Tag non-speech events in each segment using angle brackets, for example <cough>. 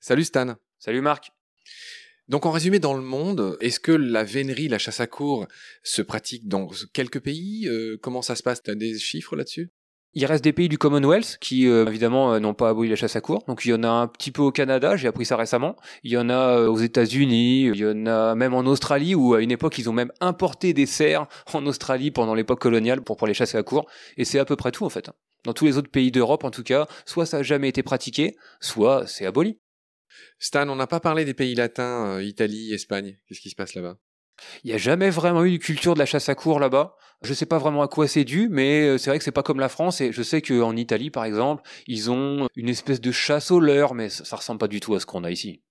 Salut Stan. Salut Marc. Donc en résumé, dans le monde, est-ce que la vénerie, la chasse à cour, se pratique dans quelques pays? Euh, Comment ça se passe? T'as des chiffres là-dessus? Il reste des pays du Commonwealth qui, euh, évidemment, euh, n'ont pas aboli la chasse à cour. Donc il y en a un petit peu au Canada, j'ai appris ça récemment. Il y en a aux États-Unis, il y en a même en Australie, où à une époque, ils ont même importé des cerfs en Australie pendant l'époque coloniale pour, pour les chasser à cour. Et c'est à peu près tout, en fait. Dans tous les autres pays d'Europe, en tout cas, soit ça n'a jamais été pratiqué, soit c'est aboli. Stan, on n'a pas parlé des pays latins, euh, Italie, Espagne. Qu'est-ce qui se passe là-bas? Il n'y a jamais vraiment eu de culture de la chasse à cour là-bas. Je ne sais pas vraiment à quoi c'est dû, mais euh, c'est vrai que c'est pas comme la France. Et je sais qu'en Italie, par exemple, ils ont une espèce de chasse au leurre, mais ça, ne ressemble pas du tout à ce qu'on a ici.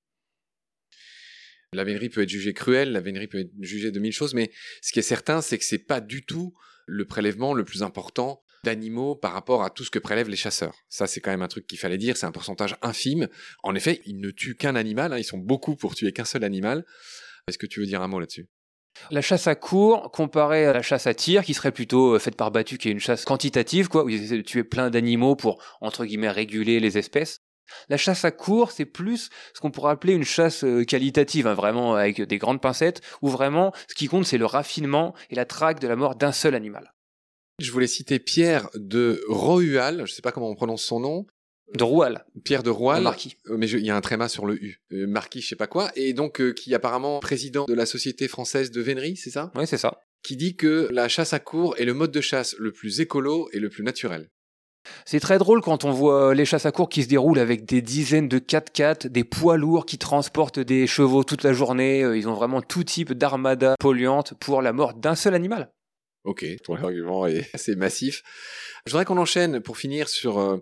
La vénerie peut être jugée cruelle, la vénerie peut être jugée de mille choses, mais ce qui est certain, c'est que c'est pas du tout le prélèvement le plus important d'animaux par rapport à tout ce que prélèvent les chasseurs. Ça, c'est quand même un truc qu'il fallait dire, c'est un pourcentage infime. En effet, ils ne tuent qu'un animal, hein, ils sont beaucoup pour tuer qu'un seul animal. Est-ce que tu veux dire un mot là-dessus? La chasse à court, comparée à la chasse à tir, qui serait plutôt euh, faite par battu, qui est une chasse quantitative, quoi, où ils essaient de tuer plein d'animaux pour, entre guillemets, réguler les espèces. La chasse à court, c'est plus ce qu'on pourrait appeler une chasse euh, qualitative, hein, vraiment avec des grandes pincettes, où vraiment ce qui compte c'est le raffinement et la traque de la mort d'un seul animal. Je voulais citer Pierre de Rohual, je ne sais pas comment on prononce son nom. De Roual. Pierre de Roual. Marquis. Euh, mais il y a un tréma sur le U. Euh, Marquis, je sais pas quoi. Et donc, euh, qui est apparemment président de la Société française de vénerie, c'est ça? Oui, c'est ça. Qui dit que la chasse à court est le mode de chasse le plus écolo et le plus naturel. C'est très drôle quand on voit les chasses à court qui se déroulent avec des dizaines de 4x4, des poids lourds qui transportent des chevaux toute la journée. Ils ont vraiment tout type d'armada polluante pour la mort d'un seul animal. Ok, ton argument est <laughs> assez massif. Je voudrais qu'on enchaîne pour finir sur euh,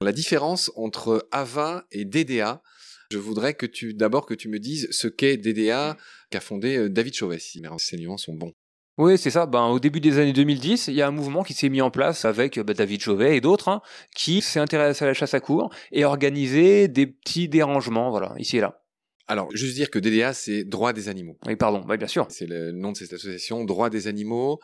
la différence entre AVA et DDA. Je voudrais que tu d'abord que tu me dises ce qu'est DDA qu'a fondé euh, David Chauvet, si mes renseignements sont bons. Oui, c'est ça. Ben, au début des années 2010, il y a un mouvement qui s'est mis en place avec ben, David Chauvet et d'autres, hein, qui s'est intéressé à la chasse à cour et organisé des petits dérangements, voilà, ici et là. Alors, juste dire que DDA, c'est Droit des animaux. Oui, pardon, oui, bien sûr. C'est le nom de cette association, Droit des animaux.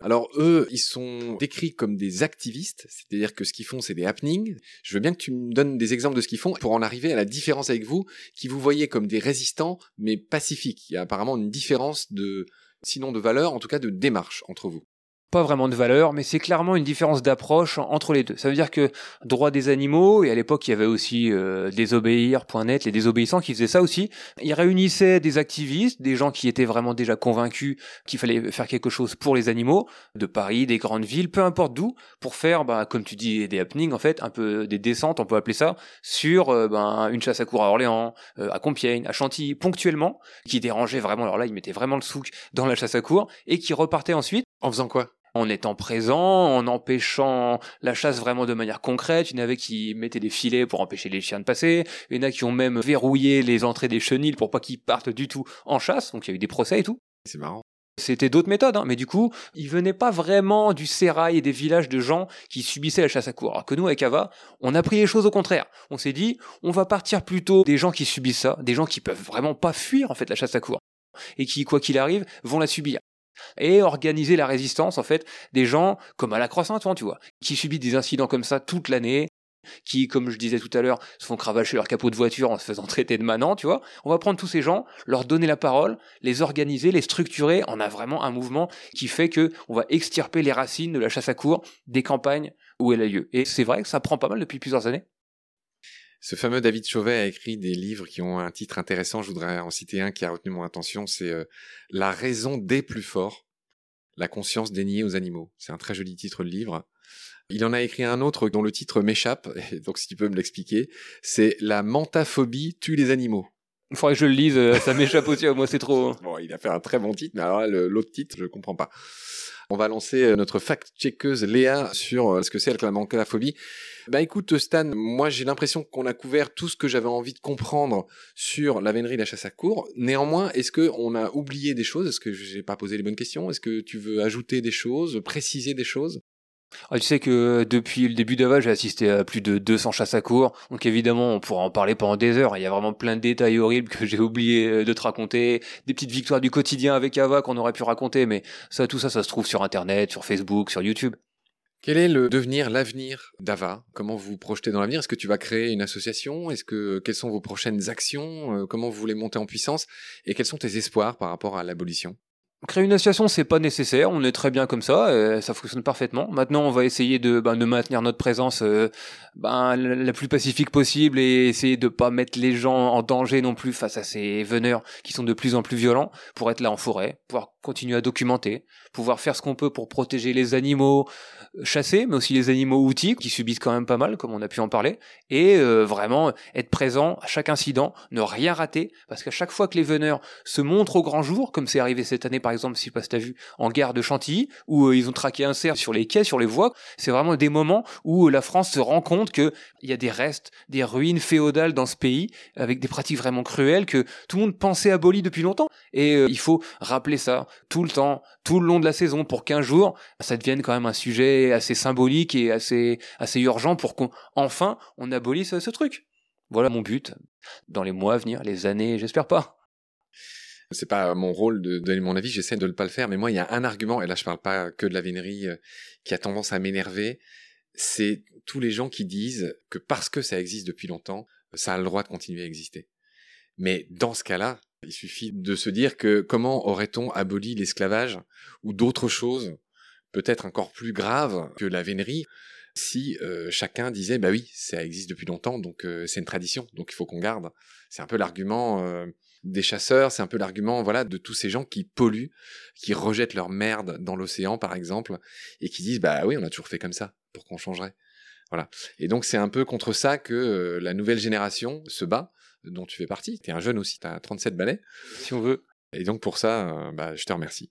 Alors, eux, ils sont décrits comme des activistes, c'est-à-dire que ce qu'ils font, c'est des happenings. Je veux bien que tu me donnes des exemples de ce qu'ils font pour en arriver à la différence avec vous, qui vous voyez comme des résistants, mais pacifiques. Il y a apparemment une différence de, sinon de valeur, en tout cas de démarche entre vous pas vraiment de valeur, mais c'est clairement une différence d'approche entre les deux. Ça veut dire que droit des animaux, et à l'époque il y avait aussi euh, désobéir.net, les désobéissants qui faisaient ça aussi, ils réunissaient des activistes, des gens qui étaient vraiment déjà convaincus qu'il fallait faire quelque chose pour les animaux, de Paris, des grandes villes, peu importe d'où, pour faire, bah, comme tu dis, des happenings en fait, un peu des descentes, on peut appeler ça, sur euh, ben, une chasse à cour à Orléans, euh, à Compiègne, à Chantilly, ponctuellement, qui dérangeait vraiment, alors là ils mettaient vraiment le souk dans la chasse à cour, et qui repartaient ensuite. En faisant quoi? En étant présent, en empêchant la chasse vraiment de manière concrète. Il y en avait qui mettaient des filets pour empêcher les chiens de passer. Il y en a qui ont même verrouillé les entrées des chenilles pour pas qu'ils partent du tout en chasse. Donc il y a eu des procès et tout. C'est marrant. C'était d'autres méthodes, hein. mais du coup, ils venaient pas vraiment du sérail et des villages de gens qui subissaient la chasse à cour. Alors que nous, avec Ava, on a pris les choses au contraire. On s'est dit, on va partir plutôt des gens qui subissent ça, des gens qui peuvent vraiment pas fuir en fait la chasse à cour et qui, quoi qu'il arrive, vont la subir et organiser la résistance en fait des gens comme à la croix Saint-Ouen, tu vois, qui subissent des incidents comme ça toute l'année, qui, comme je disais tout à l'heure, se font cravacher leur capot de voiture en se faisant traiter de manant, tu vois. On va prendre tous ces gens, leur donner la parole, les organiser, les structurer. On a vraiment un mouvement qui fait que on va extirper les racines de la chasse à cour des campagnes où elle a lieu. Et c'est vrai que ça prend pas mal depuis plusieurs années. Ce fameux David Chauvet a écrit des livres qui ont un titre intéressant. Je voudrais en citer un qui a retenu mon attention. C'est euh, La raison des plus forts, la conscience déniée aux animaux. C'est un très joli titre de livre. Il en a écrit un autre dont le titre m'échappe, <laughs> donc si tu peux me l'expliquer, c'est La mentaphobie tue les animaux. Il faudrait que je le lise, euh, ça m'échappe aussi, <laughs> moi c'est trop... Bon, il a fait un très bon titre, mais alors l'autre titre, je comprends pas. On va lancer euh, notre fact-checkeuse Léa sur ce que c'est la mentaphobie. Bah écoute Stan, moi j'ai l'impression qu'on a couvert tout ce que j'avais envie de comprendre sur la vénerie de la chasse à cour. Néanmoins, est-ce que on a oublié des choses? Est-ce que j'ai pas posé les bonnes questions? Est-ce que tu veux ajouter des choses, préciser des choses? Ah, tu sais que depuis le début d'Ava, j'ai assisté à plus de 200 chasses à cour. Donc évidemment, on pourra en parler pendant des heures. Il y a vraiment plein de détails horribles que <laughs> j'ai oublié euh, de te raconter. Des petites victoires du quotidien avec Ava qu'on aurait pu raconter. Mais ça, tout ça, ça se trouve sur Internet, sur Facebook, sur YouTube. Quel est le devenir, l'avenir d'Ava? Comment vous vous projetez dans l'avenir? Est-ce que tu vas créer une association? Est-ce que quelles sont vos prochaines actions? Euh, Comment vous voulez monter en puissance? Et quels sont tes espoirs par rapport à l'abolition? Créer une association, c'est pas nécessaire. On est très bien comme ça, euh, ça fonctionne parfaitement. Maintenant, on va essayer de, ben, maintenir notre présence euh, ben, la plus pacifique possible et essayer de pas mettre les gens en danger non plus face à ces veneurs qui sont de plus en plus violents pour être là en forêt, pouvoir continuer à documenter, pouvoir faire ce qu'on peut pour protéger les animaux euh, chassés, mais aussi les animaux outils qui subissent quand même pas mal, comme on a pu en parler, et vraiment être présent à chaque incident, ne rien rater, parce qu'à chaque fois que les veneurs se montrent au grand jour, comme c'est arrivé cette année par exemple, si pas t'as vu, en gare de Chantilly, où euh, ils ont traqué un cerf sur les quais, sur les voies. C'est vraiment des moments où euh, la France se rend compte qu'il y a des restes, des ruines féodales dans ce pays, avec des pratiques vraiment cruelles que tout le monde pensait abolies depuis longtemps. Et euh, il faut rappeler ça tout le temps, tout le long de la saison, pour qu'un jour, ça devienne quand même un sujet assez symbolique et assez, assez urgent pour qu'enfin on abolisse ce truc. Voilà mon but dans les mois à venir, les années, j'espère pas. C'est pas mon rôle de donner mon avis, j'essaie de ne pas le faire, mais moi, il y a un argument, et là, je parle pas que de la vénerie, euh, qui a tendance à m'énerver, c'est tous les gens qui disent que parce que ça existe depuis longtemps, ça a le droit de continuer à exister. Mais dans ce cas-là, il suffit de se dire que comment aurait-on aboli l'esclavage ou d'autres choses, peut-être encore plus graves que la vénerie, si euh, chacun disait bah oui, ça existe depuis longtemps, donc euh, c'est une tradition, donc il faut qu'on garde. C'est un peu l'argument des chasseurs, c'est un peu l'argument voilà de tous ces gens qui polluent, qui rejettent leur merde dans l'océan par exemple et qui disent bah oui, on a toujours fait comme ça, pour qu'on changerait. Voilà. Et donc c'est un peu contre ça que euh, la nouvelle génération se bat, dont tu fais partie. Tu es un jeune aussi, tu as 37 balais. Si on veut. Et donc pour ça, euh, bah, je te remercie.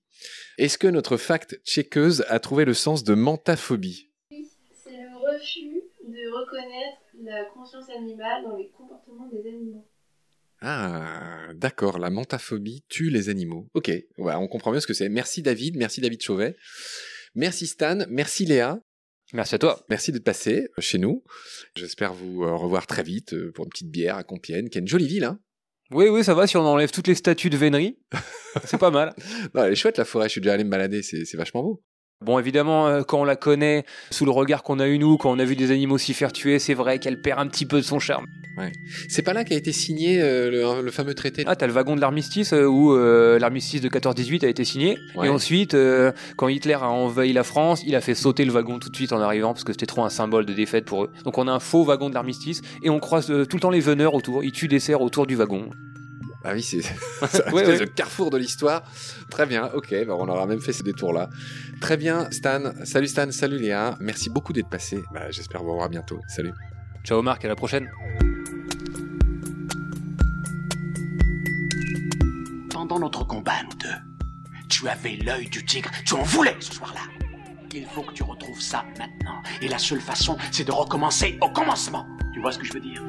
Est-ce que notre fact checkeuse a trouvé le sens de mentaphobie? Oui, c'est le refus de reconnaître la conscience animale dans les comportements des animaux. Ah, d'accord, la mentaphobie tue les animaux. Ok, ouais, on comprend mieux ce que c'est. Merci David, merci David Chauvet. Merci Stan, merci Léa. Merci à toi. Merci d'être passé chez nous. J'espère vous euh, revoir très vite euh, pour une petite bière à Compiègne, qui est une jolie ville, hein. Oui, oui, ça va si on enlève toutes les statues de vénerie. <laughs> c'est pas mal. Non, elle est chouette la forêt, je suis déjà allé me balader, c'est vachement beau. Bon, évidemment, euh, quand on la connaît, sous le regard qu'on a eu nous, quand on a vu des animaux s'y faire tuer, c'est vrai qu'elle perd un petit peu de son charme. Ouais. C'est pas là qu'a été signé euh, le, fameux traité. Ah, t'as le wagon de l'armistice euh, où l'armistice de 14-18 a été signé. Et ensuite, quand Hitler a envahi la France, il a fait sauter le wagon tout de suite en arrivant parce que c'était trop un symbole de défaite pour eux. Donc on a un faux wagon de l'armistice et on croise tout le temps les veneurs autour. Ils tuent des cerfs autour du wagon. Ah oui, c'est <laughs> le carrefour de l'histoire. Très bien, ok, bah on aura même fait ces détours-là. Très bien, Stan. Salut Stan, salut Léa. Merci beaucoup d'être passé. Bah, J'espère vous revoir bientôt. Salut. Ciao Marc, à la prochaine. Pendant notre combat, nous deux, tu avais l'œil du tigre. Tu en voulais ce soir-là. Il faut que tu retrouves ça maintenant. Et la seule façon, c'est de recommencer au commencement. Tu vois ce que je veux dire?